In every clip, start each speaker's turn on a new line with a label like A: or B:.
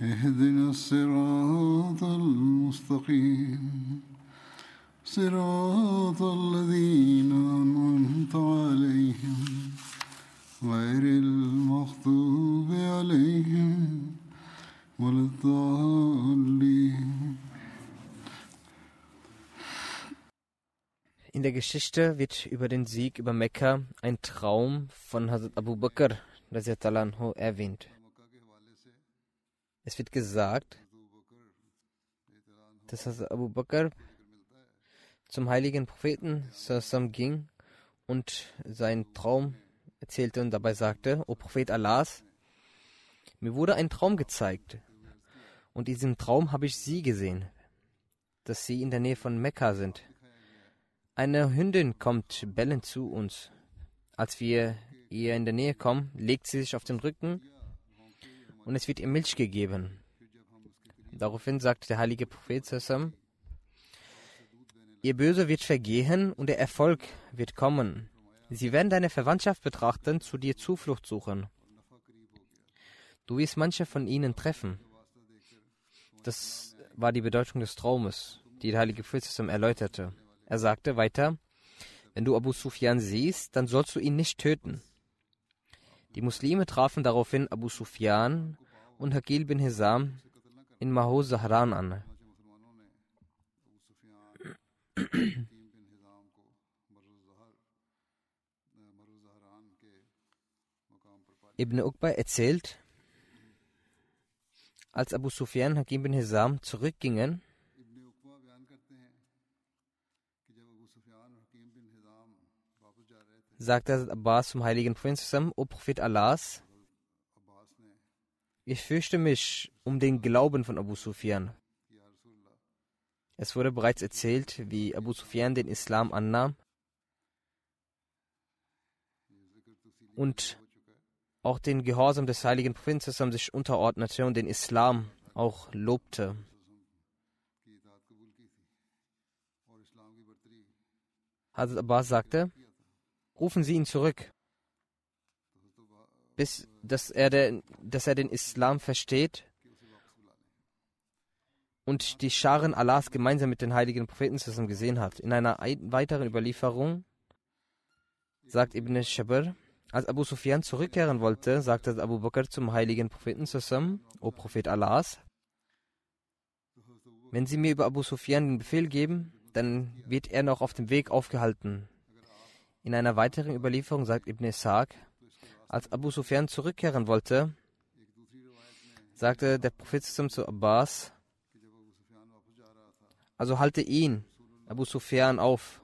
A: اهدنا الصراط المستقيم صراط الذين أنعمت عليهم غير المغضوب عليهم ولا الضالين
B: In der Geschichte wird über den Sieg über Mekka ein Traum von Hazrat Abu Bakr radiallahu anhu, erwähnt. Es wird gesagt, dass Hazrat Abu Bakr zum heiligen Propheten Sassam ging und seinen Traum erzählte und dabei sagte, O Prophet Allahs, mir wurde ein Traum gezeigt und in diesem Traum habe ich sie gesehen, dass sie in der Nähe von Mekka sind. Eine Hündin kommt bellend zu uns. Als wir ihr in der Nähe kommen, legt sie sich auf den Rücken und es wird ihr Milch gegeben. Daraufhin sagt der heilige Prophet Sassam, Ihr Böse wird vergehen und der Erfolg wird kommen. Sie werden deine Verwandtschaft betrachten, zu dir Zuflucht suchen. Du wirst manche von ihnen treffen. Das war die Bedeutung des Traumes, die der heilige Prophet Sassam erläuterte. Er sagte weiter, wenn du Abu Sufyan siehst, dann sollst du ihn nicht töten. Die Muslime trafen daraufhin Abu Sufyan und Hakil bin Hizam in Maho Zahran an. Ibn Uqba erzählt, als Abu Sufyan und Hakim bin Hizam zurückgingen, sagte Abbas zum heiligen Propheten, O Prophet Allahs, ich fürchte mich um den Glauben von Abu Sufyan. Es wurde bereits erzählt, wie Abu Sufyan den Islam annahm und auch den Gehorsam des heiligen Propheten sich unterordnete und den Islam auch lobte. Hazrat Abbas sagte, rufen Sie ihn zurück, bis dass er, den, dass er den Islam versteht und die Scharen Allahs gemeinsam mit den heiligen Propheten zusammen gesehen hat. In einer weiteren Überlieferung sagt Ibn Shabr, als Abu Sufyan zurückkehren wollte, sagte Abu Bakr zum heiligen Propheten zusammen, O Prophet Allahs, wenn Sie mir über Abu Sufyan den Befehl geben, dann wird er noch auf dem Weg aufgehalten. In einer weiteren Überlieferung sagt Ibn Ishaq, als Abu Sufyan zurückkehren wollte, sagte der Prophet zu Abbas, also halte ihn, Abu Sufyan, auf.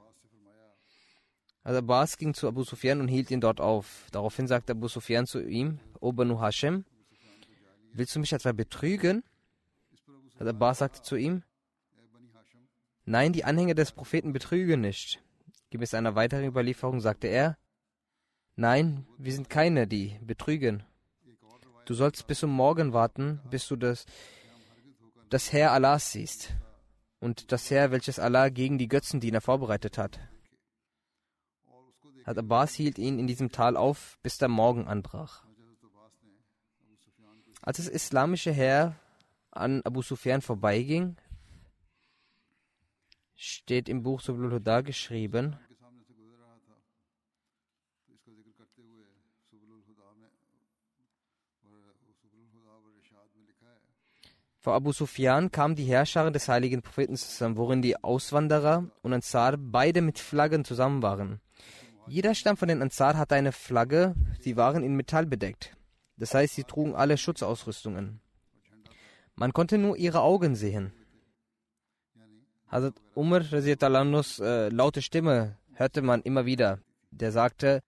B: Also Abbas ging zu Abu Sufyan und hielt ihn dort auf. Daraufhin sagte Abu Sufyan zu ihm, O Banu Hashem, willst du mich etwa betrügen? Also Abbas sagte zu ihm, Nein, die Anhänger des Propheten betrügen nicht. Gemäß einer weiteren Überlieferung sagte er, Nein, wir sind keine, die betrügen. Du sollst bis zum Morgen warten, bis du das, das Heer Allahs siehst und das Heer, welches Allah gegen die Götzendiener vorbereitet hat. Hat Abbas hielt ihn in diesem Tal auf, bis der Morgen anbrach. Als das islamische Heer an Abu Sufyan vorbeiging, steht im Buch Sublul Huda geschrieben, Vor Abu Sufyan kamen die Herrscher des heiligen Propheten zusammen, worin die Auswanderer und Ansar beide mit Flaggen zusammen waren. Jeder Stamm von den Ansar hatte eine Flagge, sie waren in Metall bedeckt. Das heißt, sie trugen alle Schutzausrüstungen. Man konnte nur ihre Augen sehen. Hazrat Umar Talanus äh, laute Stimme hörte man immer wieder. Der sagte,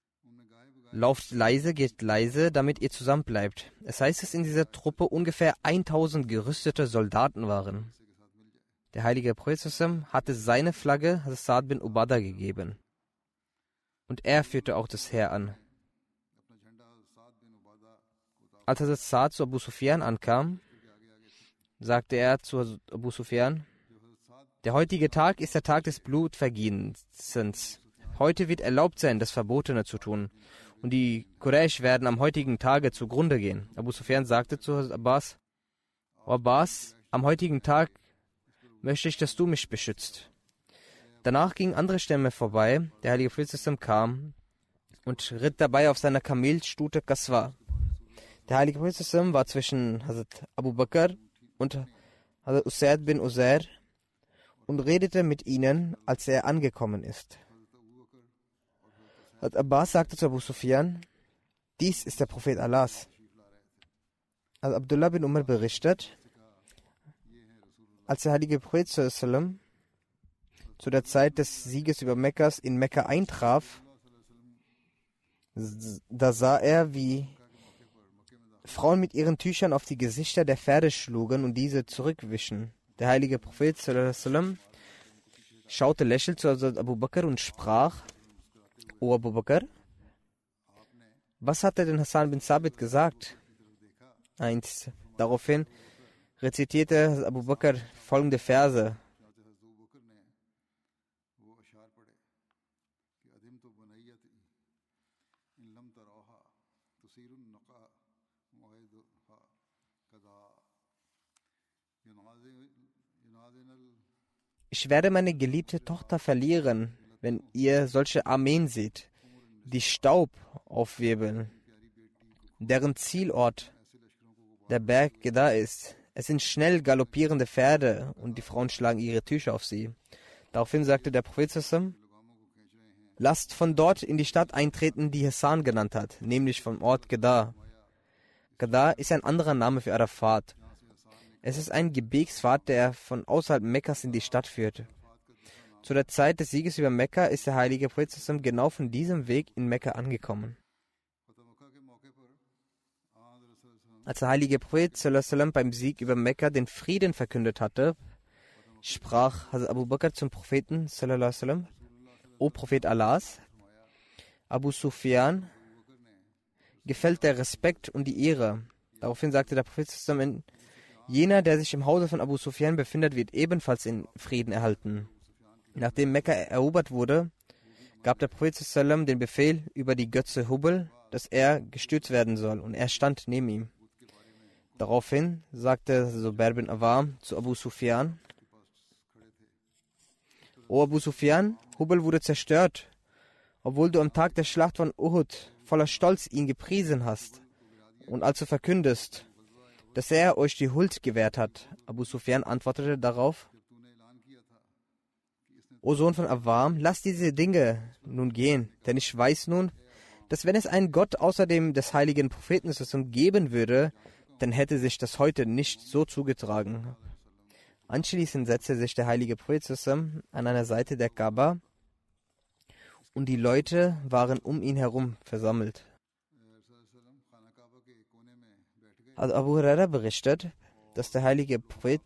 B: lauft leise, geht leise, damit ihr zusammen bleibt. Es heißt, dass in dieser Truppe ungefähr 1000 gerüstete Soldaten waren. Der heilige Prophet hatte seine Flagge Hassad bin Ubada gegeben. Und er führte auch das Heer an. Als Hassad zu Abu Sufyan ankam, sagte er zu Abu Sufyan, der heutige Tag ist der Tag des Blutvergießens. Heute wird erlaubt sein, das Verbotene zu tun. Und die Quraysh werden am heutigen Tage zugrunde gehen. Abu Sufyan sagte zu Abbas, o Abbas, am heutigen Tag möchte ich, dass du mich beschützt. Danach gingen andere Stämme vorbei. Der heilige Prophet kam und ritt dabei auf seiner Kamelstute Kaswa. Der heilige Prophet war zwischen Hazrat Abu Bakr und Hazrat Usaid bin Uzair und redete mit ihnen, als er angekommen ist. Hat Abbas sagte zu Abu Sufyan, dies ist der Prophet Allahs. Als Abdullah bin Umar berichtet, als der heilige Prophet zu der Zeit des Sieges über Mekkas in Mekka eintraf, da sah er, wie Frauen mit ihren Tüchern auf die Gesichter der Pferde schlugen und diese zurückwischen. Der heilige Prophet schaute lächelnd zu Abu Bakr und sprach, O Abu Bakr, was hat er denn Hassan bin Sabit gesagt? Eins. Daraufhin rezitierte Abu Bakr folgende Verse. Ich werde meine geliebte Tochter verlieren, wenn ihr solche Armeen seht, die Staub aufwirbeln, deren Zielort der Berg Geda ist. Es sind schnell galoppierende Pferde und die Frauen schlagen ihre Tücher auf sie. Daraufhin sagte der Prophet Lasst von dort in die Stadt eintreten, die Hassan genannt hat, nämlich vom Ort Geda. Geda ist ein anderer Name für Arafat. Es ist ein Gebirgspfad, der von außerhalb Mekkas in die Stadt führt. Zu der Zeit des Sieges über Mekka ist der heilige Prophet genau von diesem Weg in Mekka angekommen. Als der heilige Prophet beim Sieg über Mekka den Frieden verkündet hatte, sprach Hazrat Abu Bakr zum Propheten, O Prophet Allahs, Abu Sufyan gefällt der Respekt und die Ehre. Daraufhin sagte der Prophet, Jener, der sich im Hause von Abu Sufyan befindet, wird ebenfalls in Frieden erhalten. Nachdem Mekka erobert wurde, gab der Prophet den Befehl über die Götze Hubel, dass er gestürzt werden soll, und er stand neben ihm. Daraufhin sagte Zubair bin Awam zu Abu Sufyan, O Abu Sufyan, Hubel wurde zerstört, obwohl du am Tag der Schlacht von Uhud voller Stolz ihn gepriesen hast und also verkündest, dass er euch die Huld gewährt hat. Abu Sufyan antwortete darauf, O Sohn von Awam, lass diese Dinge nun gehen, denn ich weiß nun, dass wenn es einen Gott außer dem des heiligen Propheten geben würde, dann hätte sich das heute nicht so zugetragen. Anschließend setzte sich der heilige Prophet an einer Seite der Kaaba und die Leute waren um ihn herum versammelt. Also Abu Huraira berichtet, dass der heilige Prophet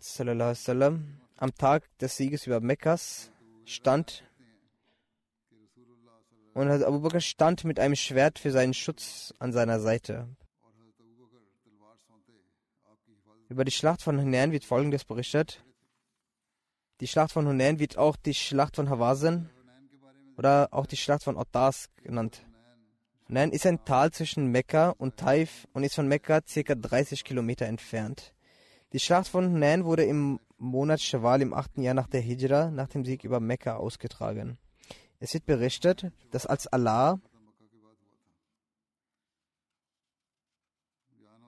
B: am Tag des Sieges über Mekkas stand und Abu Bakr stand mit einem Schwert für seinen Schutz an seiner Seite. Über die Schlacht von Hunain wird folgendes berichtet. Die Schlacht von Hunain wird auch die Schlacht von Hawazin oder auch die Schlacht von Ottas genannt. Nein, ist ein Tal zwischen Mekka und Taif und ist von Mekka ca. 30 Kilometer entfernt. Die Schlacht von Hunain wurde im Monat Shawwal im achten Jahr nach der Hijra, nach dem Sieg über Mekka, ausgetragen. Es wird berichtet, dass als Allah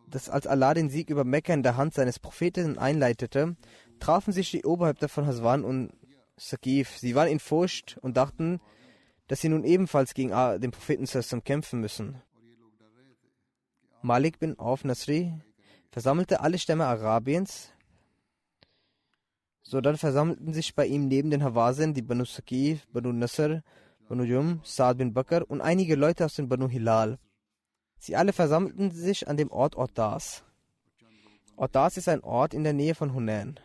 B: dass als Allah den Sieg über Mekka in der Hand seines Propheten einleitete, trafen sich die Oberhäupter von Haswan und Saqif. Sie waren in Furcht und dachten, dass sie nun ebenfalls gegen den Propheten zusammen kämpfen müssen. Malik bin Auf Nasri versammelte alle Stämme Arabiens. Sodann versammelten sich bei ihm neben den Hawasen die Banu Saqif, Banu Nasr, Banu Jum, Saad bin Bakr und einige Leute aus den Banu Hilal. Sie alle versammelten sich an dem Ort Ordas. Ordas ist ein Ort in der Nähe von Hunan.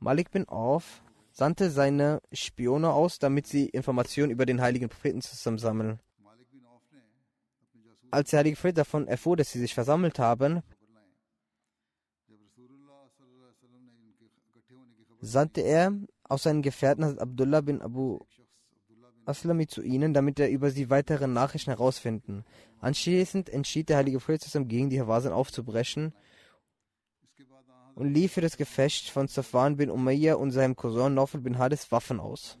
B: Malik bin Auf sandte seine Spione aus, damit sie Informationen über den heiligen Propheten zusammensammeln. Als der heilige Prophet davon erfuhr, dass sie sich versammelt haben, sandte er aus seinen Gefährten Abdullah bin Abu Aslami zu ihnen, damit er über sie weitere Nachrichten herausfinden. Anschließend entschied der heilige Prophet gegen die Hawasen aufzubrechen und lief für das Gefecht von Safwan bin Umayyah und seinem Cousin Nawfal bin Hadis Waffen aus.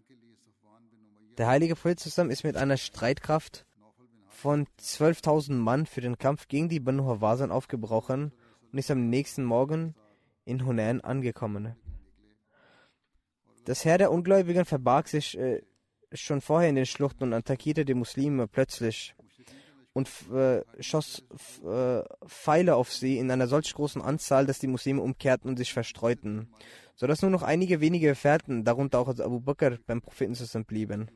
B: Der heilige Prophet ist mit einer Streitkraft von 12.000 Mann für den Kampf gegen die Banu Hawasan aufgebrochen und ist am nächsten Morgen in Hunan angekommen. Das Heer der Ungläubigen verbarg sich äh, schon vorher in den Schluchten und attackierte die Muslime plötzlich und äh, schoss äh, Pfeile auf sie in einer solch großen Anzahl, dass die Muslime umkehrten und sich verstreuten, sodass nur noch einige wenige Gefährten, darunter auch Abu Bakr, beim Propheten blieben.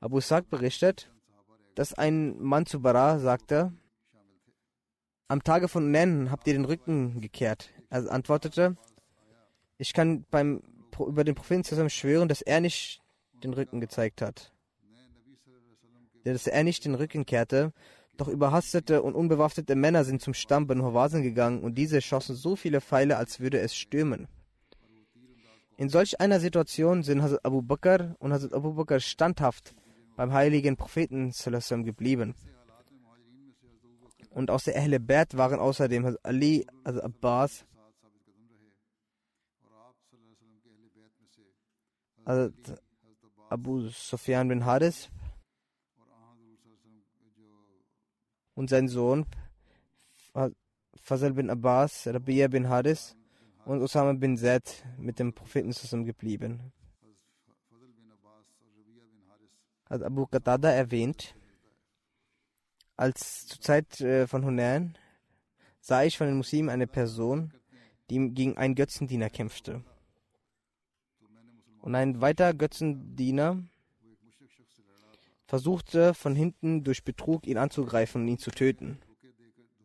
B: Abu Sa'd berichtet, dass ein Mann zu Bara sagte, am Tage von Nen habt ihr den Rücken gekehrt. Er antwortete, ich kann beim, über den Propheten zusammen schwören, dass er nicht den Rücken gezeigt hat dass er nicht den Rücken kehrte, doch überhastete und unbewaffnete Männer sind zum Stamm Ben Hawasen gegangen und diese schossen so viele Pfeile, als würde es stürmen. In solch einer Situation sind Hazrat Abu Bakr und Hazrat Abu Bakr standhaft beim heiligen Propheten geblieben. Und aus der Ahle Bert waren außerdem Ali, Hazrat Abbas, Abu Sufyan bin Haris, und sein Sohn Fazal bin Abbas, Rabia bin Haris und Osama bin Zaid mit dem Propheten zusammen geblieben. Hat Abu Qatada erwähnt, als zur Zeit äh, von Hunan sah ich von den Muslimen eine Person, die gegen einen Götzendiener kämpfte. Und ein weiterer Götzendiener versuchte von hinten durch Betrug ihn anzugreifen und ihn zu töten.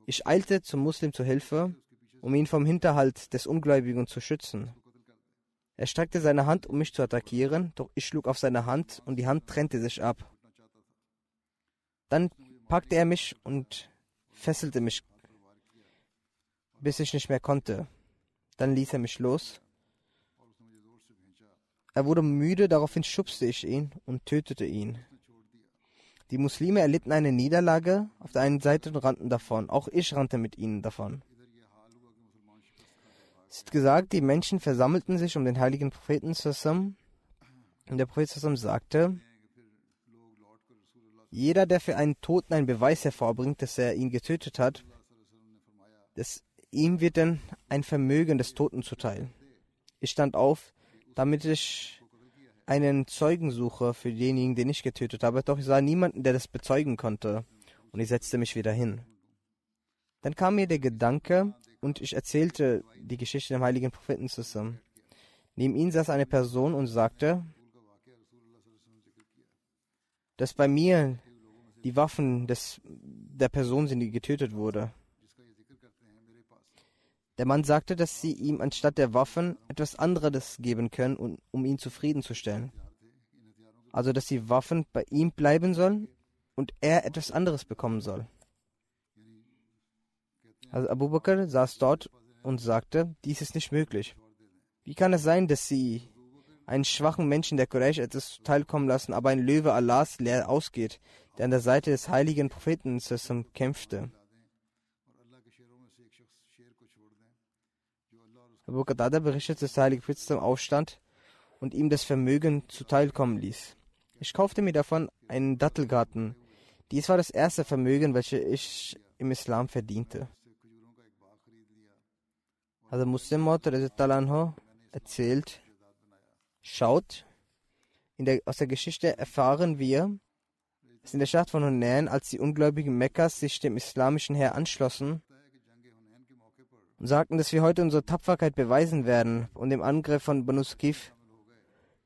B: Ich eilte zum Muslim zur Hilfe, um ihn vom Hinterhalt des Ungläubigen zu schützen. Er streckte seine Hand, um mich zu attackieren, doch ich schlug auf seine Hand und die Hand trennte sich ab. Dann packte er mich und fesselte mich, bis ich nicht mehr konnte. Dann ließ er mich los. Er wurde müde, daraufhin schubste ich ihn und tötete ihn. Die Muslime erlitten eine Niederlage auf der einen Seite und rannten davon. Auch ich rannte mit ihnen davon. Es ist gesagt, die Menschen versammelten sich um den heiligen Propheten zusammen. Und der Prophet zusammen sagte, jeder, der für einen Toten einen Beweis hervorbringt, dass er ihn getötet hat, das, ihm wird dann ein Vermögen des Toten zuteil. Ich stand auf, damit ich einen Zeugen suche für denjenigen, den ich getötet habe, doch ich sah niemanden, der das bezeugen konnte, und ich setzte mich wieder hin. Dann kam mir der Gedanke, und ich erzählte die Geschichte dem heiligen Propheten zusammen. Neben ihm saß eine Person und sagte, dass bei mir die Waffen des, der Person sind, die getötet wurde. Der Mann sagte, dass sie ihm anstatt der Waffen etwas anderes geben können, um ihn zufriedenzustellen. Also, dass die Waffen bei ihm bleiben sollen und er etwas anderes bekommen soll. Also Abu Bakr saß dort und sagte, dies ist nicht möglich. Wie kann es sein, dass sie einen schwachen Menschen der Quraysh etwas teilkommen lassen, aber ein Löwe Allahs leer ausgeht, der an der Seite des heiligen Propheten kämpfte? Abu Qatada berichtet, dass der Heilige Prophet aufstand und ihm das Vermögen zuteilkommen ließ. Ich kaufte mir davon einen Dattelgarten. Dies war das erste Vermögen, welches ich im Islam verdiente. Also Muslim Maud erzählt, schaut, der, aus der Geschichte erfahren wir, dass in der Schlacht von Hunain, als die Ungläubigen Mekkas sich dem islamischen Heer anschlossen und sagten, dass wir heute unsere Tapferkeit beweisen werden und dem Angriff von Banu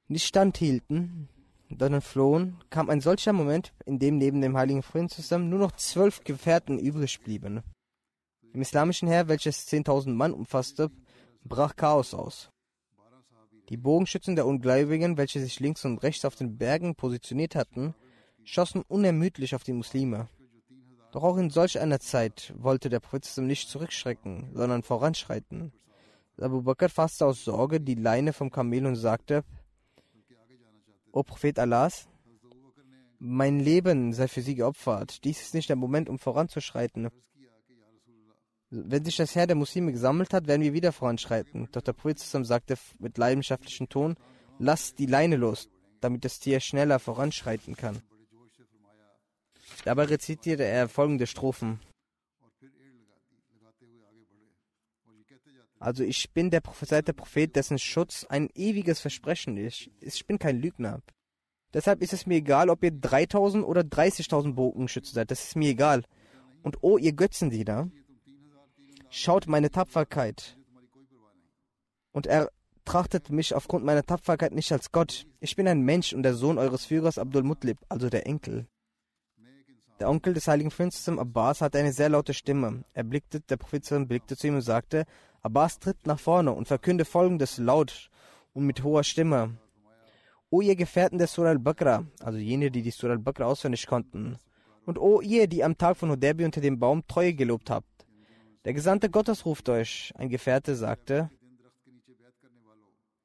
B: nicht standhielten, sondern flohen, kam ein solcher Moment, in dem neben dem heiligen Frieden zusammen nur noch zwölf Gefährten übrig blieben. Im islamischen Heer, welches 10.000 Mann umfasste, brach Chaos aus. Die Bogenschützen der Ungläubigen, welche sich links und rechts auf den Bergen positioniert hatten, schossen unermüdlich auf die Muslime. Doch auch in solch einer Zeit wollte der Prophet nicht zurückschrecken, sondern voranschreiten. Abu Bakr fasste aus Sorge die Leine vom Kamel und sagte, O Prophet Allahs, mein Leben sei für Sie geopfert. Dies ist nicht der Moment, um voranzuschreiten. Wenn sich das Heer der Muslime gesammelt hat, werden wir wieder voranschreiten. Doch der Prophet sagte mit leidenschaftlichem Ton, lass die Leine los, damit das Tier schneller voranschreiten kann. Dabei rezitierte er folgende Strophen. Also ich bin der Prophet, der Prophet, dessen Schutz ein ewiges Versprechen ist. Ich bin kein Lügner. Deshalb ist es mir egal, ob ihr 3000 oder 30.000 Bogenschütze seid. Das ist mir egal. Und oh, ihr Götzendiener, schaut meine Tapferkeit. Und er trachtet mich aufgrund meiner Tapferkeit nicht als Gott. Ich bin ein Mensch und der Sohn eures Führers Abdul Mutlib, also der Enkel. Der Onkel des heiligen Prinzen Abbas hatte eine sehr laute Stimme. Er blickte, der Prophet blickte zu ihm und sagte, Abbas tritt nach vorne und verkünde folgendes laut und mit hoher Stimme. O ihr Gefährten der Surah al-Baqarah, also jene, die die Surah al-Baqarah auswendig konnten, und o ihr, die am Tag von Hudabi unter dem Baum Treue gelobt habt. Der Gesandte Gottes ruft euch. Ein Gefährte sagte,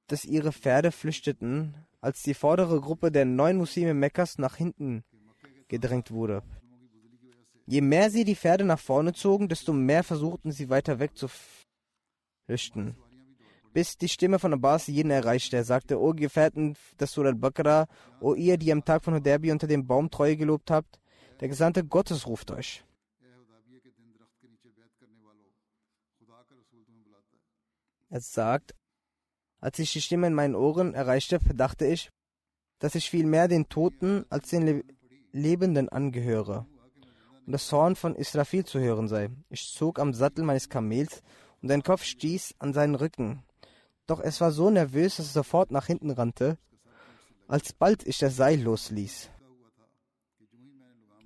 B: dass ihre Pferde flüchteten, als die vordere Gruppe der neun Muslime Mekkas nach hinten gedrängt wurde. Je mehr sie die Pferde nach vorne zogen, desto mehr versuchten sie weiter weg zu flüchten. Bis die Stimme von Abbas jeden erreichte. Er sagte, O Gefährten des Surah al-Baqarah, O ihr, die am Tag von Hudabi unter dem Baum Treue gelobt habt, der Gesandte Gottes ruft euch. Er sagt, als ich die Stimme in meinen Ohren erreichte, dachte ich, dass ich viel mehr den Toten als den Le Lebenden angehöre und das Horn von Israfil zu hören sei. Ich zog am Sattel meines Kamels und sein Kopf stieß an seinen Rücken. Doch es war so nervös, dass es sofort nach hinten rannte, alsbald ich das Seil losließ.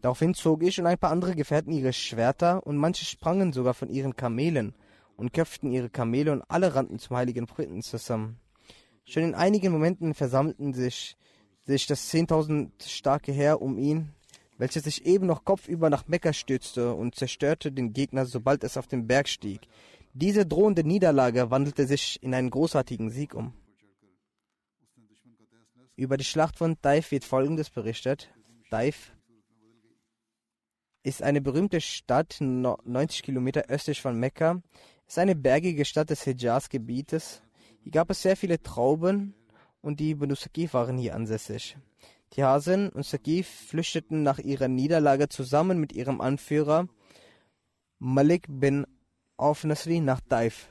B: Daraufhin zog ich und ein paar andere Gefährten ihre Schwerter und manche sprangen sogar von ihren Kamelen und köpften ihre Kamele und alle rannten zum heiligen Propheten zusammen. Schon in einigen Momenten versammelten sich, sich das zehntausend starke Heer um ihn welches sich eben noch kopfüber nach Mekka stürzte und zerstörte den Gegner, sobald es auf den Berg stieg. Diese drohende Niederlage wandelte sich in einen großartigen Sieg um. Über die Schlacht von Taif wird Folgendes berichtet. Taif ist eine berühmte Stadt 90 Kilometer östlich von Mekka. Es ist eine bergige Stadt des Hijaz-Gebietes. Hier gab es sehr viele Trauben und die Benusaki waren hier ansässig. Tiasen und Sagif flüchteten nach ihrer Niederlage zusammen mit ihrem Anführer Malik bin Auf Nasri nach Taif.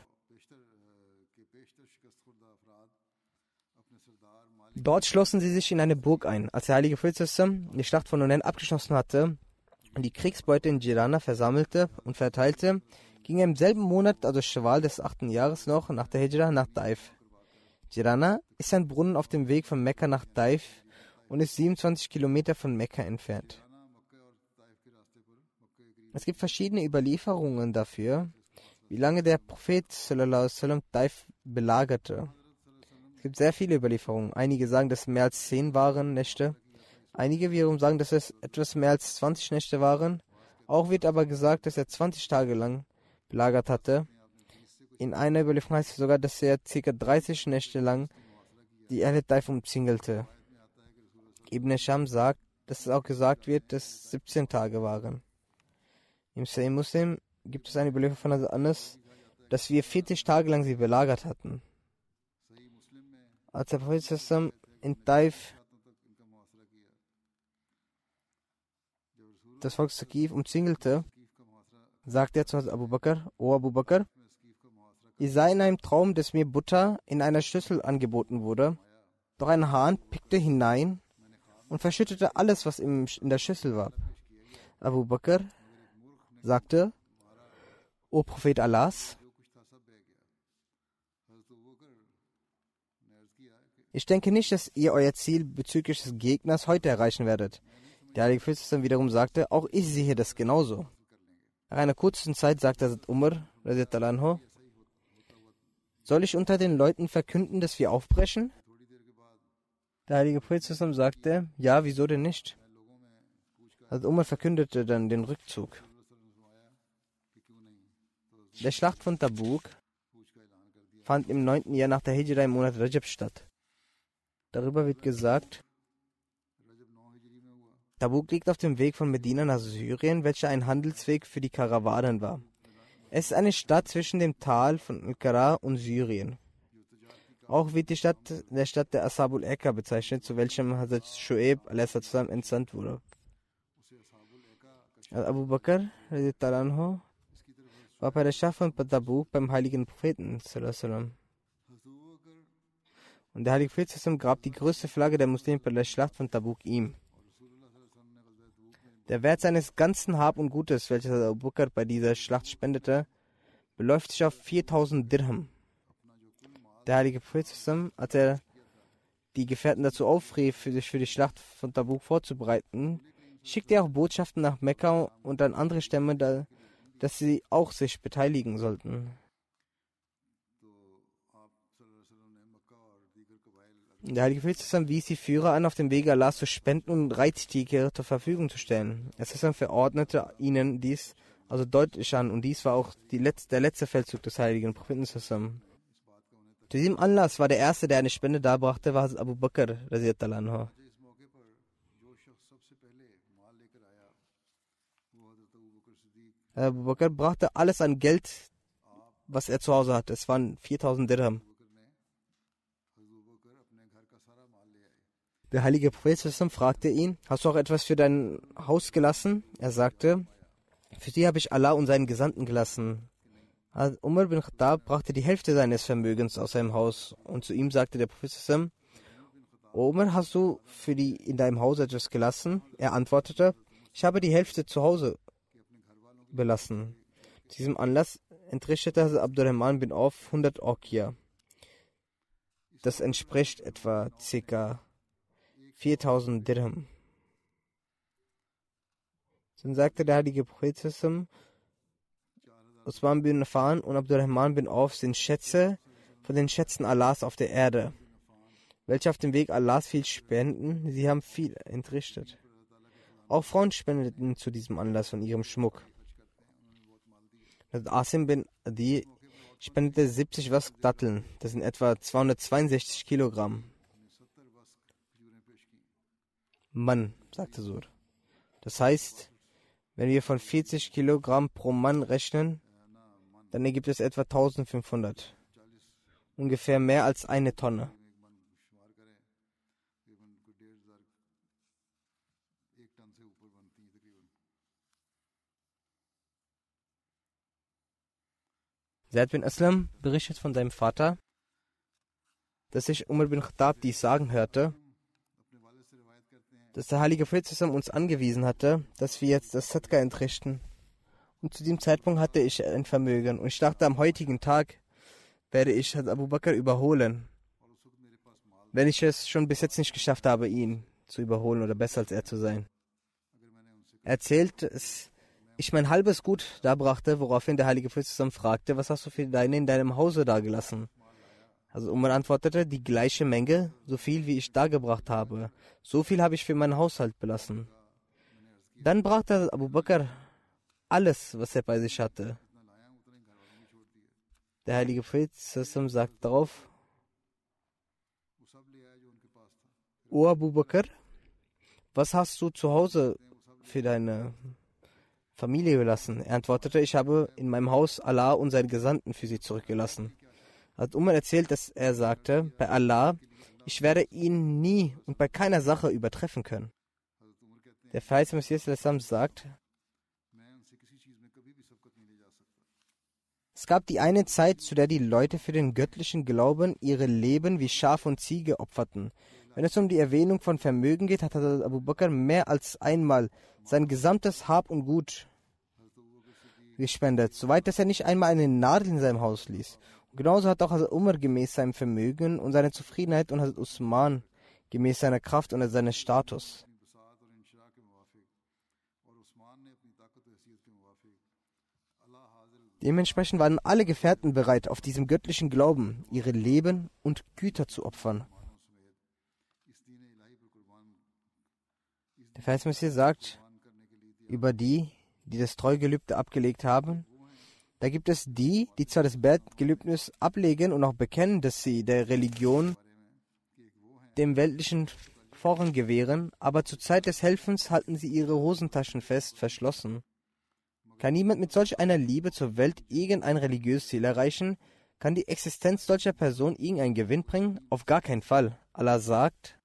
B: Dort schlossen sie sich in eine Burg ein. Als der heilige Prophet die Schlacht von Onen abgeschlossen hatte und die Kriegsbeute in Jirana versammelte und verteilte, ging er im selben Monat, also Schwal des achten Jahres noch, nach der Hijra nach Taif. Jirana ist ein Brunnen auf dem Weg von Mekka nach Taif, und ist 27 Kilometer von Mekka entfernt. Es gibt verschiedene Überlieferungen dafür, wie lange der Prophet sallam, Taif belagerte. Es gibt sehr viele Überlieferungen. Einige sagen, dass es mehr als 10 waren Nächte. Einige wiederum sagen, dass es etwas mehr als 20 Nächte waren. Auch wird aber gesagt, dass er 20 Tage lang belagert hatte. In einer Überlieferung heißt es sogar, dass er ca. 30 Nächte lang die Erde Taif umzingelte. Ibn Sham sagt, dass es auch gesagt wird, dass 17 Tage waren. Im Sahih Muslim gibt es eine Überlieferung von Anas, dass wir 40 Tage lang sie belagert hatten. Als der Prophet in Taif das Volk Sakif umzingelte, sagte er zu Abu Bakr, O Abu Bakr, ich sah in einem Traum, dass mir Butter in einer Schüssel angeboten wurde, doch ein Hahn pickte hinein und verschüttete alles, was in der Schüssel war. Abu Bakr sagte, O Prophet Allahs, ich denke nicht, dass ihr euer Ziel bezüglich des Gegners heute erreichen werdet. Der Heilige Prophet wiederum sagte, auch ich sehe das genauso. Nach einer kurzen Zeit sagte Umar, soll ich unter den Leuten verkünden, dass wir aufbrechen? Der heilige Prophet sagte, ja, wieso denn nicht? Hazrat Umar verkündete dann den Rückzug. Der Schlacht von Tabuk fand im neunten Jahr nach der Hijra im Monat Rajab statt. Darüber wird gesagt, Tabuk liegt auf dem Weg von Medina nach Syrien, welcher ein Handelsweg für die Karawanen war. Es ist eine Stadt zwischen dem Tal von Ankara und Syrien. Auch wird die Stadt der Stadt der Ashabul Eka bezeichnet, zu welchem Hazrat Shu'eb entsandt wurde. Abu Bakr war bei der Schlacht von Tabuk beim heiligen Propheten. Und der heilige Prophet gab die größte Flagge der Muslime bei der Schlacht von Tabuk ihm. Der Wert seines ganzen Hab und Gutes, welches Abu Bakr bei dieser Schlacht spendete, beläuft sich auf 4000 Dirham. Der heilige Prophet, als er die Gefährten dazu aufrief, sich für die Schlacht von Tabuk vorzubereiten, schickte er auch Botschaften nach Mekka und an andere Stämme, dass sie auch sich beteiligen sollten. Der heilige Prophet wies die Führer an, auf dem Wege Allahs zu spenden und Reittiere zur Verfügung zu stellen. Es verordnete ihnen dies also deutlich an und dies war auch letzte, der letzte Feldzug des heiligen Propheten. Zu diesem Anlass war der erste, der eine Spende darbrachte, war Abu Bakr. Abu Bakr brachte alles an Geld, was er zu Hause hatte. Es waren 4000 Dirham. Der heilige Prophet fragte ihn, hast du auch etwas für dein Haus gelassen? Er sagte, für sie habe ich Allah und seinen Gesandten gelassen. Umar bin Khattab brachte die Hälfte seines Vermögens aus seinem Haus und zu ihm sagte der Prophet Umar, hast du für die in deinem Haus etwas gelassen? Er antwortete, ich habe die Hälfte zu Hause belassen. Zu diesem Anlass entrichtete Abdurrahman bin auf 100 Okia. Das entspricht etwa ca. 4000 Dirham. Dann sagte der heilige Prophet, Usman bin Affan und Abdurrahman bin Auf sind Schätze von den Schätzen Allahs auf der Erde, welche auf dem Weg Allahs viel spenden. Sie haben viel entrichtet. Auch Frauen spendeten zu diesem Anlass von ihrem Schmuck. Asim bin Adi spendete 70 Wask Datteln, das sind etwa 262 Kilogramm. Mann, sagte Sur. Das heißt, wenn wir von 40 Kilogramm pro Mann rechnen, dann ergibt es etwa 1500. Ungefähr mehr als eine Tonne. Zaid bin Aslam berichtet von seinem Vater, dass sich Umar bin Khattab dies sagen hörte dass der heilige Prophet uns angewiesen hatte, dass wir jetzt das Sadka entrichten. Und zu diesem Zeitpunkt hatte ich ein Vermögen. Und ich dachte, am heutigen Tag werde ich Abu Bakr überholen. Wenn ich es schon bis jetzt nicht geschafft habe, ihn zu überholen oder besser als er zu sein. Er erzählt, dass ich mein halbes Gut darbrachte, woraufhin der heilige Prophet fragte, was hast du für deine in deinem Hause dagelassen? Also Umar antwortete, die gleiche Menge, so viel wie ich dargebracht habe. So viel habe ich für meinen Haushalt belassen. Dann brachte Abu Bakr alles, was er bei sich hatte. Der heilige Prophet sagt darauf, O Abu Bakr, was hast du zu Hause für deine Familie gelassen? Er antwortete, ich habe in meinem Haus Allah und seinen Gesandten für sie zurückgelassen hat Umar erzählt, dass er sagte, bei Allah, ich werde ihn nie und bei keiner Sache übertreffen können. Der Feist Messias sagt, Es gab die eine Zeit, zu der die Leute für den göttlichen Glauben ihre Leben wie Schaf und Ziege opferten. Wenn es um die Erwähnung von Vermögen geht, hat Hazrat Abu Bakr mehr als einmal sein gesamtes Hab und Gut gespendet, soweit dass er nicht einmal eine Nadel in seinem Haus ließ. Und genauso hat auch Hazrat Umar gemäß seinem Vermögen und seiner Zufriedenheit und Hazrat Usman gemäß seiner Kraft und seines Status. Dementsprechend waren alle Gefährten bereit, auf diesem göttlichen Glauben ihre Leben und Güter zu opfern. Der Vers sagt über die, die das Treugelübde abgelegt haben, da gibt es die, die zwar das Bettgelübnis ablegen und auch bekennen, dass sie der Religion dem weltlichen Vorrang gewähren, aber zur Zeit des Helfens halten sie ihre Hosentaschen fest verschlossen. Kann niemand mit solch einer Liebe zur Welt irgendein religiöses Ziel erreichen? Kann die Existenz solcher Person irgendeinen Gewinn bringen? Auf gar keinen Fall. Allah sagt,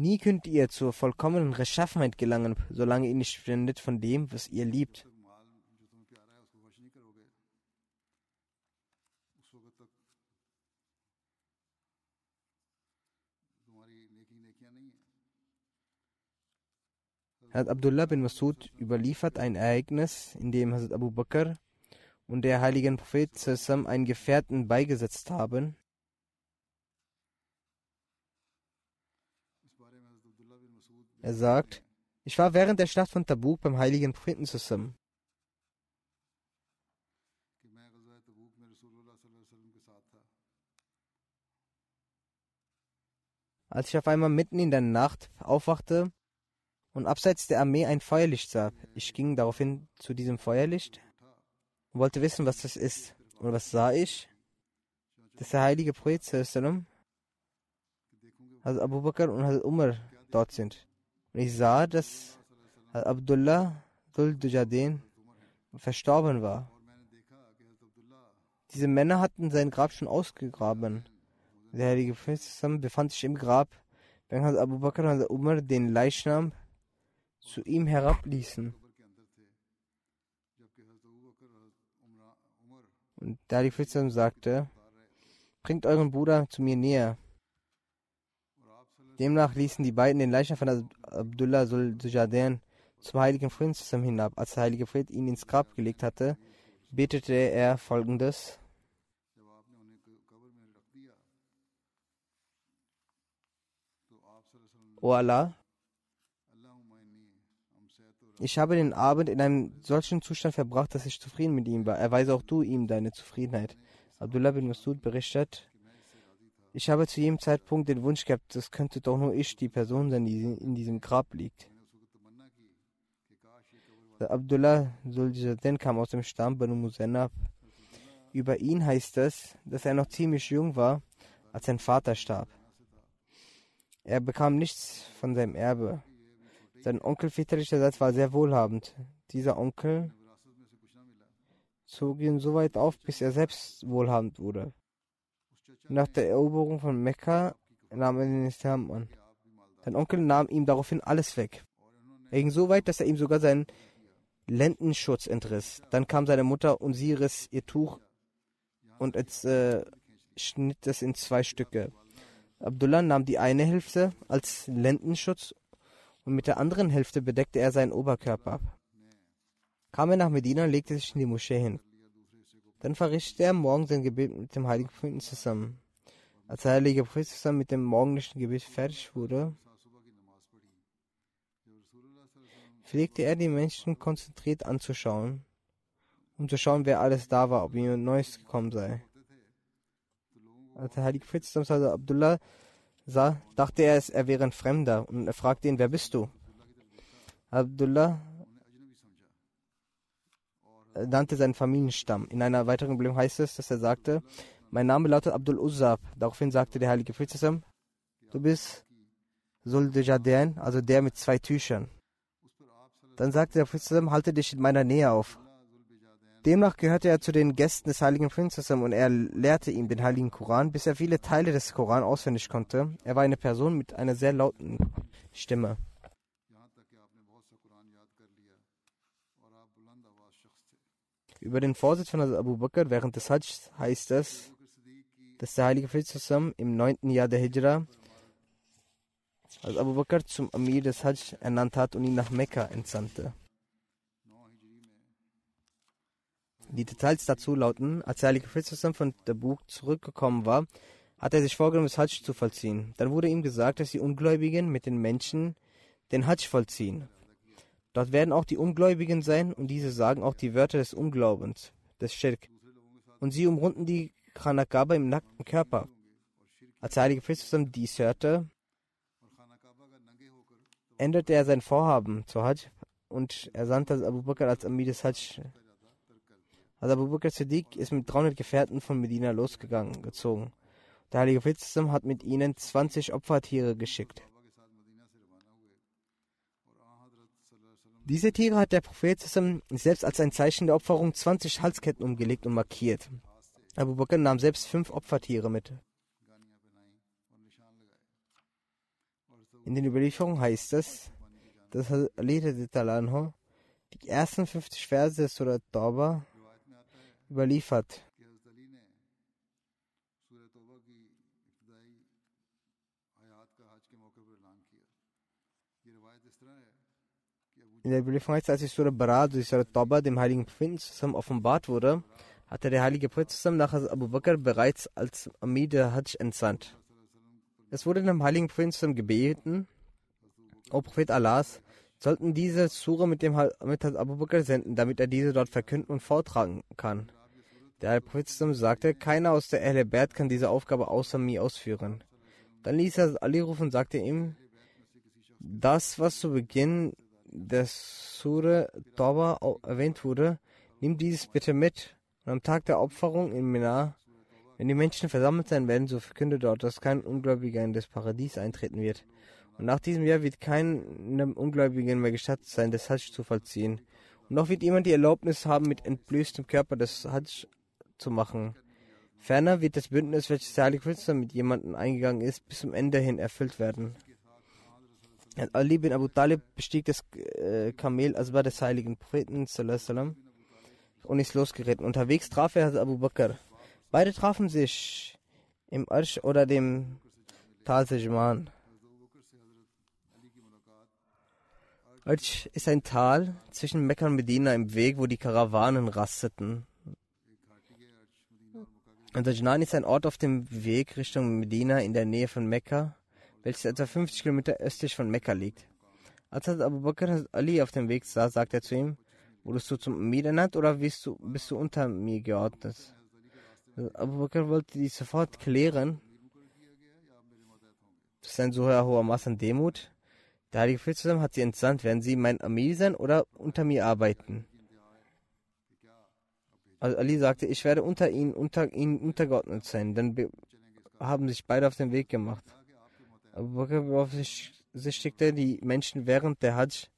B: Nie könnt ihr zur vollkommenen Rechtschaffenheit gelangen, solange ihr nicht spendet von dem, was ihr liebt. hat Abdullah bin Masud überliefert ein Ereignis, in dem Hazrat Abu Bakr und der heiligen Prophet Sassam einen Gefährten beigesetzt haben. Er sagt, ich war während der Schlacht von Tabuk beim heiligen Propheten zusammen. Als ich auf einmal mitten in der Nacht aufwachte und abseits der Armee ein Feuerlicht sah, ich ging daraufhin zu diesem Feuerlicht und wollte wissen, was das ist. Und was sah ich? Dass der heilige Prophet Hazrat Abu Bakr und Hazrat Umar dort sind. Und ich sah, dass Hazrat Abdullah Duljadin verstorben war. Diese Männer hatten sein Grab schon ausgegraben. Der Heilige Prophet befand sich im Grab, wenn Hazrat Abu Bakr und Hazrat Umar den Leichnam zu ihm herabließen. Und der Heilige Prophet sagte, bringt euren Bruder zu mir näher. Demnach ließen die beiden den Leichnam von Abdullah Sul-Jadan zum heiligen Frieden zusammen hinab. Als der heilige Fred ihn ins Grab gelegt hatte, betete er folgendes. O Allah, ich habe den Abend in einem solchen Zustand verbracht, dass ich zufrieden mit ihm war. Erweise auch du ihm deine Zufriedenheit. Abdullah bin Masud berichtet, ich habe zu jedem Zeitpunkt den Wunsch gehabt, das könnte doch nur ich, die Person sein, die in diesem Grab liegt. Abdullah Zuljaden kam aus dem Stamm Banu Musennab. Über ihn heißt es, dass er noch ziemlich jung war, als sein Vater starb. Er bekam nichts von seinem Erbe. Sein Onkel väterlicherseits war sehr wohlhabend. Dieser Onkel zog ihn so weit auf, bis er selbst wohlhabend wurde. Nach der Eroberung von Mekka nahm er den Islam an. Sein Onkel nahm ihm daraufhin alles weg. Er ging so weit, dass er ihm sogar seinen Lendenschutz entriss. Dann kam seine Mutter und sie riss ihr Tuch und es, äh, schnitt es in zwei Stücke. Abdullah nahm die eine Hälfte als Lendenschutz und mit der anderen Hälfte bedeckte er seinen Oberkörper ab. Kam er nach Medina legte sich in die Moschee hin. Dann verrichtete er am Morgen sein Gebet mit dem heiligen Propheten zusammen. Als der heilige Prophet zusammen mit dem morgendlichen Gebet fertig wurde, pflegte er die Menschen konzentriert anzuschauen, um zu schauen, wer alles da war, ob jemand Neues gekommen sei. Als der heilige Prophet zusammen also Abdullah sah, dachte er, er wäre ein Fremder und er fragte ihn, wer bist du? Abdullah nannte seinen Familienstamm. In einer weiteren Bibel heißt es, dass er sagte, mein Name lautet Abdul Uzzab. Daraufhin sagte der heilige Prophet, du bist Suldejaden, also der mit zwei Tüchern. Dann sagte der Prophet, halte dich in meiner Nähe auf. Demnach gehörte er zu den Gästen des heiligen Prinzessin und er lehrte ihm den heiligen Koran, bis er viele Teile des Koran auswendig konnte. Er war eine Person mit einer sehr lauten Stimme. Über den Vorsitz von Abu Bakr während des Hajj heißt es, dass der heilige Prinzessin im 9. Jahr der Hijra als Abu Bakr zum Amir des Hajj ernannt hat und ihn nach Mekka entsandte. Die Details dazu lauten, als der heilige Prophet von Tabuk zurückgekommen war, hat er sich vorgenommen, das Hajj zu vollziehen. Dann wurde ihm gesagt, dass die Ungläubigen mit den Menschen den Hajj vollziehen. Dort werden auch die Ungläubigen sein und diese sagen auch die Wörter des Unglaubens, des Schirk. Und sie umrunden die Khanakaba im nackten Körper. Als der heilige Prophet dies hörte, änderte er sein Vorhaben zu Hajj und er sandte Abu Bakr als Amir des Hajj also Abu Bakr Siddiq ist mit 300 Gefährten von Medina losgegangen, gezogen. Der heilige Prophet hat mit ihnen 20 Opfertiere geschickt. Diese Tiere hat der Prophet selbst als ein Zeichen der Opferung 20 Halsketten umgelegt und markiert. Abu Bakr nahm selbst fünf Opfertiere mit. In den Überlieferungen heißt es, dass Ali die ersten 50 Verse des Surat Tauba überliefert. In der Überlieferung heißt es, als die Surah Barad, die Surah Tauba dem heiligen Propheten zusammen offenbart wurde, hatte der heilige Prophet zusammen nach Abu Bakr bereits als Amir der Hajj entsandt. Es wurde dem heiligen Propheten zusammen gebeten, O Prophet Allahs, sollten diese Surah mit dem mit Abu Bakr senden, damit er diese dort verkünden und vortragen kann. Der Prophet sagte, keiner aus der Ehle Bert kann diese Aufgabe außer mir ausführen. Dann ließ er Ali rufen und sagte ihm, das, was zu Beginn der Surah Tauba erwähnt wurde, nimm dieses bitte mit. Und am Tag der Opferung in Mina, wenn die Menschen versammelt sein werden, so verkünde dort, dass kein Ungläubiger in das Paradies eintreten wird. Und nach diesem Jahr wird keinem Ungläubigen mehr gestattet sein, das Hajj zu vollziehen. Und noch wird jemand die Erlaubnis haben, mit entblößtem Körper das Hajj zu machen. Ferner wird das Bündnis, welches der Heilige Prophet mit jemandem eingegangen ist, bis zum Ende hin erfüllt werden. Ali bin Abu Talib bestieg das äh, Kamel Asbar des heiligen Propheten und ist losgeritten. Unterwegs traf er Abu Bakr. Beide trafen sich im Arsch oder dem Tal Sejman. Arsch ist ein Tal zwischen Mekka und Medina im Weg, wo die Karawanen rasteten. Und Ajnan ist ein Ort auf dem Weg Richtung Medina in der Nähe von Mekka, welches etwa 50 Kilometer östlich von Mekka liegt. Als Abu Bakr Ali auf dem Weg sah, sagte er zu ihm, wurdest du zum Amir ernannt oder bist du, bist du unter mir geordnet? Abu Bakr wollte dies sofort klären. Das ist ein so hoher Maß an Demut. Der Heilige Prophet hat sie entsandt. Werden sie mein Amir sein oder unter mir arbeiten? Also Ali sagte, ich werde unter ihnen, unter ihnen untergeordnet sein. Dann haben sich beide auf den Weg gemacht. Beaufsichtigte die Menschen während der Hajj.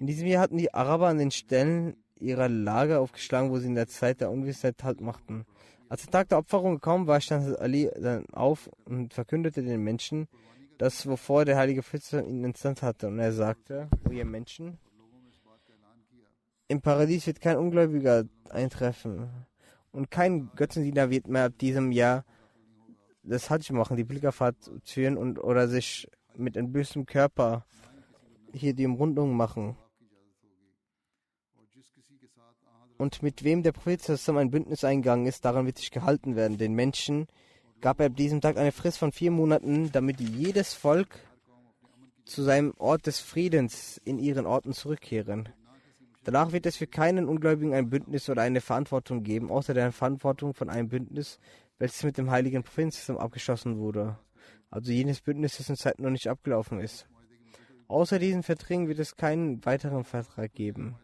B: In diesem Jahr hatten die Araber an den Stellen ihrer Lager aufgeschlagen, wo sie in der Zeit der Ungewissheit Halt machten. Als der Tag der Opferung gekommen war, stand Ali dann auf und verkündete den Menschen, das, wovor der heilige Prinz ihn entsandt hatte. Und er sagte, O ihr Menschen, im Paradies wird kein Ungläubiger eintreffen. Und kein Götzendiener wird mehr ab diesem Jahr das Hajj machen, die Pilgerfahrt führen und oder sich mit entblößtem Körper hier die Umrundung machen. Und mit wem der Prophet zusammen ein Bündnis eingegangen ist, daran wird sich gehalten werden. Den Menschen gab er ab diesem Tag eine Frist von vier Monaten, damit jedes Volk zu seinem Ort des Friedens in ihren Orten zurückkehren. Danach wird es für keinen Ungläubigen ein Bündnis oder eine Verantwortung geben, außer der Verantwortung von einem Bündnis, welches mit dem heiligen Propheten abgeschlossen wurde. Also jenes Bündnis, dessen Zeit noch nicht abgelaufen ist. Außer diesen Verträgen wird es keinen weiteren Vertrag geben.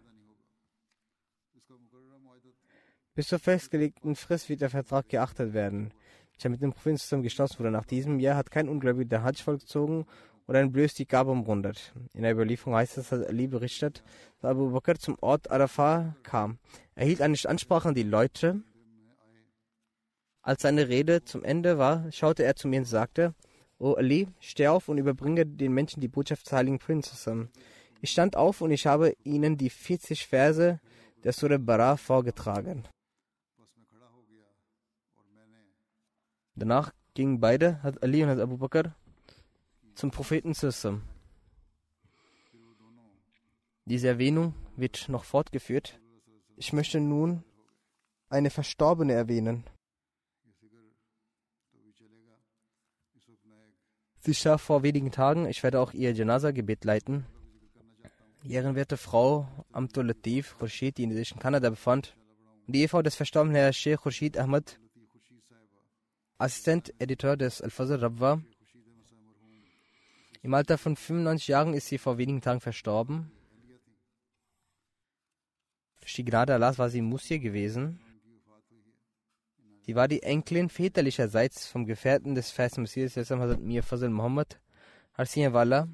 B: Bis zur festgelegten Frist wird der Vertrag geachtet werden, der mit dem Propheten geschlossen wurde. Nach diesem Jahr hat kein Ungläubiger der Hajj vollzogen oder ein bloß die Gabe umrundet. In der Überlieferung heißt es, dass Ali berichtet, dass Abu Bakr zum Ort Arafah kam. Er hielt eine Ansprache an die Leute. Als seine Rede zum Ende war, schaute er zu mir und sagte, O Ali, steh auf und überbringe den Menschen die Botschaft des heiligen Prinzessin. Ich stand auf und ich habe ihnen die 40 Verse der Surah Bara vorgetragen. Danach gingen beide, hat Ali und hat Abu Bakr, zum Propheten Sissam. Diese Erwähnung wird noch fortgeführt. Ich möchte nun eine Verstorbene erwähnen. Sie starb vor wenigen Tagen. Ich werde auch ihr Janaza-Gebet leiten. Ehrenwerte Frau Amtul Latif Khurshid, die sich in Kanada befand, die Ehefrau des verstorbenen Herrn Sheikh Khurshid Ahmad, Assistent-Editor des Al-Fazl Rabwa. Im Alter von 95 Jahren ist sie vor wenigen Tagen verstorben. Durch die Gnade Allahs war sie Musir gewesen. Sie war die Enkelin väterlicherseits vom Gefährten des Vers Messias, Hazrat Mir Fazl Muhammad Walla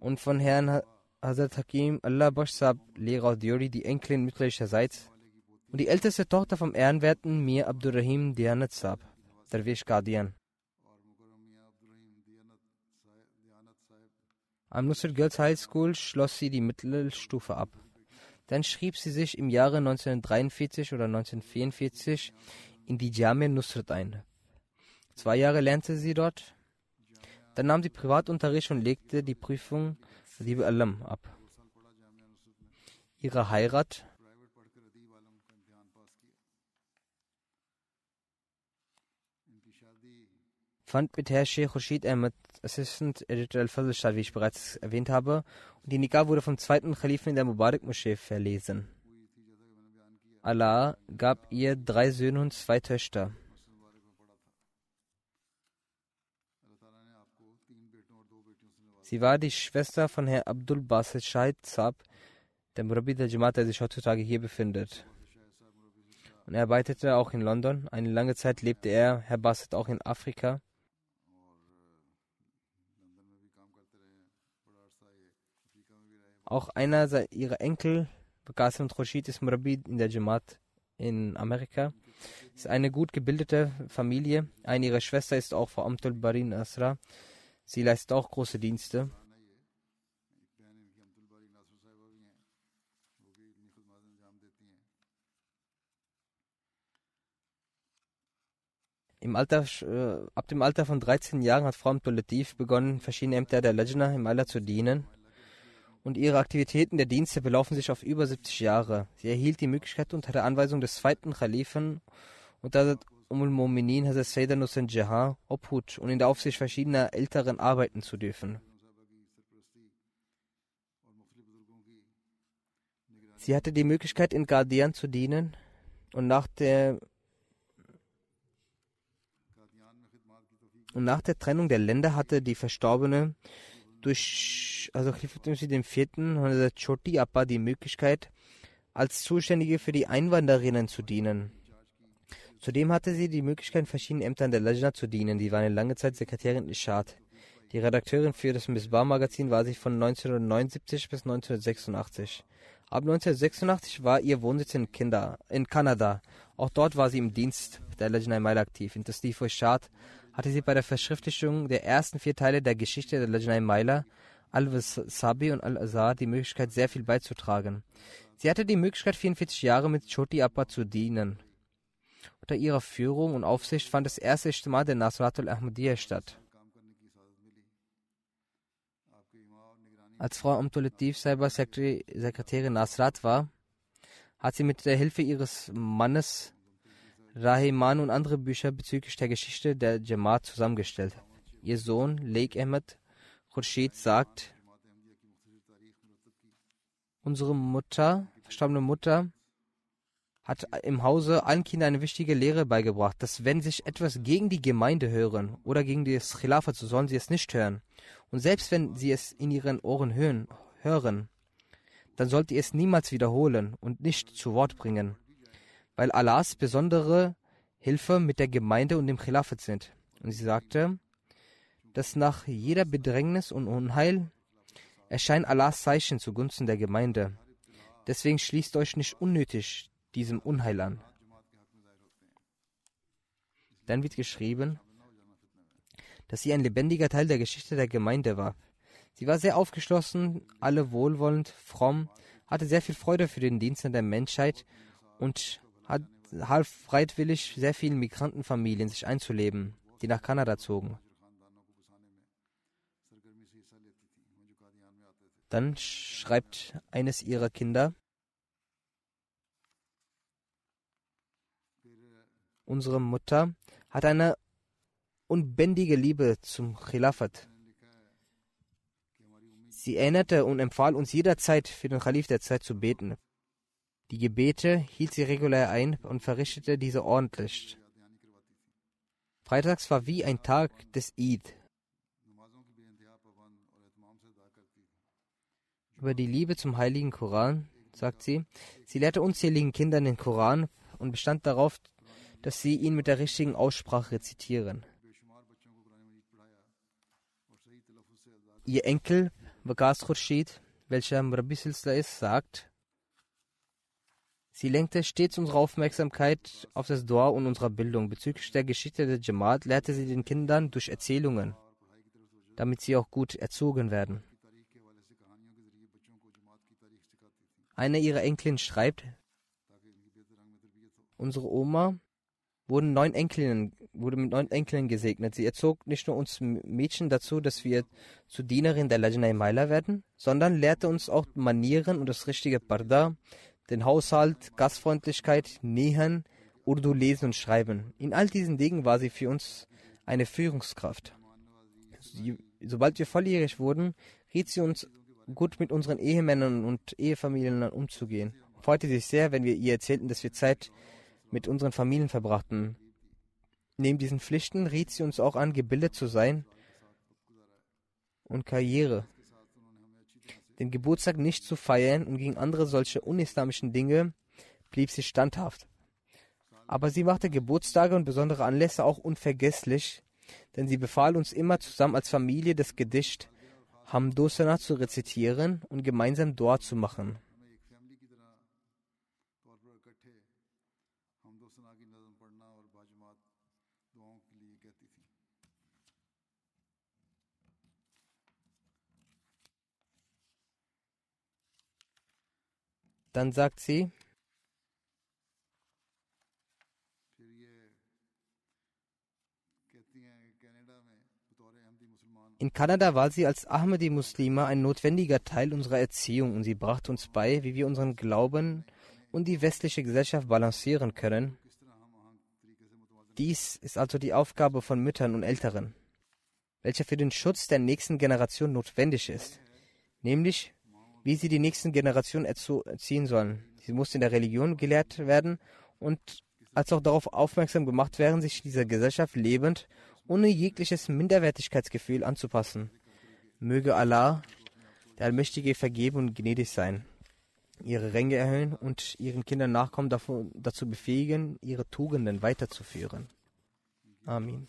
B: und von Herrn Hazrat Hakim Allah Bash Sab Lehrer Diori, die Enkelin mütterlicherseits und die älteste Tochter vom ehrenwerten Mir Abdurrahim Dianat Sab, Darwish Qadian. Am Nusrat Girls High School schloss sie die Mittelstufe ab. Dann schrieb sie sich im Jahre 1943 oder 1944 in die Jamia Nusrat ein. Zwei Jahre lernte sie dort. Dann nahm sie Privatunterricht und legte die Prüfung Adib Alam ab. Ihre Heirat fand mit Herr Sheikh Khurshid Ahmed, Assistant Editor al-Fazl statt, wie ich bereits erwähnt habe, und die Nikah wurde vom zweiten Khalifen in der Mubarak-Moschee verlesen. Allah gab ihr drei Söhne und zwei Töchter. Sie war die Schwester von Herrn Abdul Basit Shahid Saab, der Murabi der Jamaat, der sich heutzutage hier befindet. Und er arbeitete auch in London. Eine lange Zeit lebte er, Herr Basit, auch in Afrika. Auch einer ihrer Enkel Qasim Khoshid ist Murabi in der Jamaat in Amerika. Es ist eine gut gebildete Familie. Eine ihrer Schwester ist auch Frau Amtul Barin Asra. Sie leistet auch große Dienste. Im Alter, äh, ab dem Alter von 13 Jahren hat Frau Amtul Latif begonnen, verschiedene Ämter der Lajna im Allah zu dienen und ihre Aktivitäten der Dienste belaufen sich auf über 70 Jahre. Sie erhielt die Möglichkeit unter der Anweisung des zweiten Khalifen und Hazrat Umul Mominin Hazrat Sayyidina Nusran Jahan Obhut und in der Aufsicht verschiedener älteren arbeiten zu dürfen. Sie hatte die Möglichkeit, in Guardian zu dienen und nach der und nach der Trennung der Länder hatte die Verstorbene durch also Khalifatumsi dem vierten und Choti Appa die Möglichkeit, als Zuständige für die Einwanderinnen zu dienen. Zudem hatte sie die Möglichkeit, in verschiedenen Ämtern der Lajna zu dienen. Die war eine lange Zeit Sekretärin Ishad. Die Redakteurin für das Misbar-Magazin war sie von 1979 bis 1986. Ab 1986 war ihr Wohnsitz in, Kinder, in Kanada. Auch dort war sie im Dienst der Lajna Mail aktiv. In Tasdifo Ishad hatte sie bei der Verschriftlichung der ersten vier Teile der Geschichte der Lajnai Maila, Al-Sabi und Al-Azhar die Möglichkeit, sehr viel beizutragen. Sie hatte die Möglichkeit, 44 Jahre mit Choti Appa zu dienen. Unter ihrer Führung und Aufsicht fand das erste Ijtima der Nasrat al-Ahmadiyya statt. Als Frau Amtulatif Saiba Sekretärin Nasrat war, hat sie mit der Hilfe ihres Mannes Rahiman und andere Bücher bezüglich der Geschichte der Jamaat zusammengestellt. Ihr Sohn Lake Ahmed Khurshid sagt, unsere Mutter, verstorbene Mutter, hat im Hause allen Kindern eine wichtige Lehre beigebracht, dass wenn sich etwas gegen die Gemeinde hören oder gegen das Khilafat, so sollen sie es nicht hören. Und selbst wenn sie es in ihren Ohren hören, hören dann sollt ihr es niemals wiederholen und nicht zu Wort bringen weil Allahs besondere Hilfe mit der Gemeinde und dem Khilafat sind. Und sie sagte, dass nach jeder Bedrängnis und Unheil erscheinen Allahs Zeichen zugunsten der Gemeinde. Deswegen schließt euch nicht unnötig diesem Unheil an. Dann wird geschrieben, dass sie ein lebendiger Teil der Geschichte der Gemeinde war. Sie war sehr aufgeschlossen, alle wohlwollend, fromm, hatte sehr viel Freude für den Dienst an der Menschheit und hat half freiwillig sehr vielen Migrantenfamilien sich einzuleben, die nach Kanada zogen. Dann schreibt eines ihrer Kinder, unsere Mutter hat eine unbändige Liebe zum Khilafat. Sie erinnerte und empfahl uns jederzeit für den Khalif der Zeit zu beten. Die Gebete hielt sie regulär ein und verrichtete diese ordentlich. Freitags war wie ein Tag des Eid. Über die Liebe zum heiligen Koran sagt sie, sie lehrte unzähligen Kindern den Koran und bestand darauf, dass sie ihn mit der richtigen Aussprache rezitieren. Ihr Enkel, Vagas Khurshid, welcher Silsla ist, sagt, Sie lenkte stets unsere Aufmerksamkeit auf das Dua und unsere Bildung. Bezüglich der Geschichte der Jamaat lehrte sie den Kindern durch Erzählungen, damit sie auch gut erzogen werden. Eine ihrer Enkelin schreibt, unsere Oma wurden neun Enkelinnen, wurde mit neun Enkelinnen gesegnet. Sie erzog nicht nur uns Mädchen dazu, dass wir zu Dienerin der Lajnai Maila werden, sondern lehrte uns auch Manieren und das richtige Parda, den Haushalt, Gastfreundlichkeit, Nähen, Urdu lesen und schreiben. In all diesen Dingen war sie für uns eine Führungskraft. Sie, sobald wir volljährig wurden, riet sie uns, gut mit unseren Ehemännern und Ehefamilien umzugehen. Freute sich sehr, wenn wir ihr erzählten, dass wir Zeit mit unseren Familien verbrachten. Neben diesen Pflichten riet sie uns auch an, gebildet zu sein und Karriere den Geburtstag nicht zu feiern und gegen andere solche unislamischen Dinge blieb sie standhaft. Aber sie machte Geburtstage und besondere Anlässe auch unvergesslich, denn sie befahl uns immer zusammen als Familie das Gedicht Hamdosana zu rezitieren und gemeinsam Dua zu machen. Dann sagt sie, in Kanada war sie als Ahmadi-Muslima ein notwendiger Teil unserer Erziehung und sie brachte uns bei, wie wir unseren Glauben und die westliche Gesellschaft balancieren können. Dies ist also die Aufgabe von Müttern und Älteren, welche für den Schutz der nächsten Generation notwendig ist, nämlich wie sie die nächsten Generationen erziehen sollen. Sie muss in der Religion gelehrt werden und als auch darauf aufmerksam gemacht werden, sich dieser Gesellschaft lebend ohne jegliches Minderwertigkeitsgefühl anzupassen. Möge Allah, der Allmächtige, vergeben und gnädig sein, ihre Ränge erhöhen und ihren Kindern Nachkommen dazu befähigen, ihre Tugenden weiterzuführen. Amin.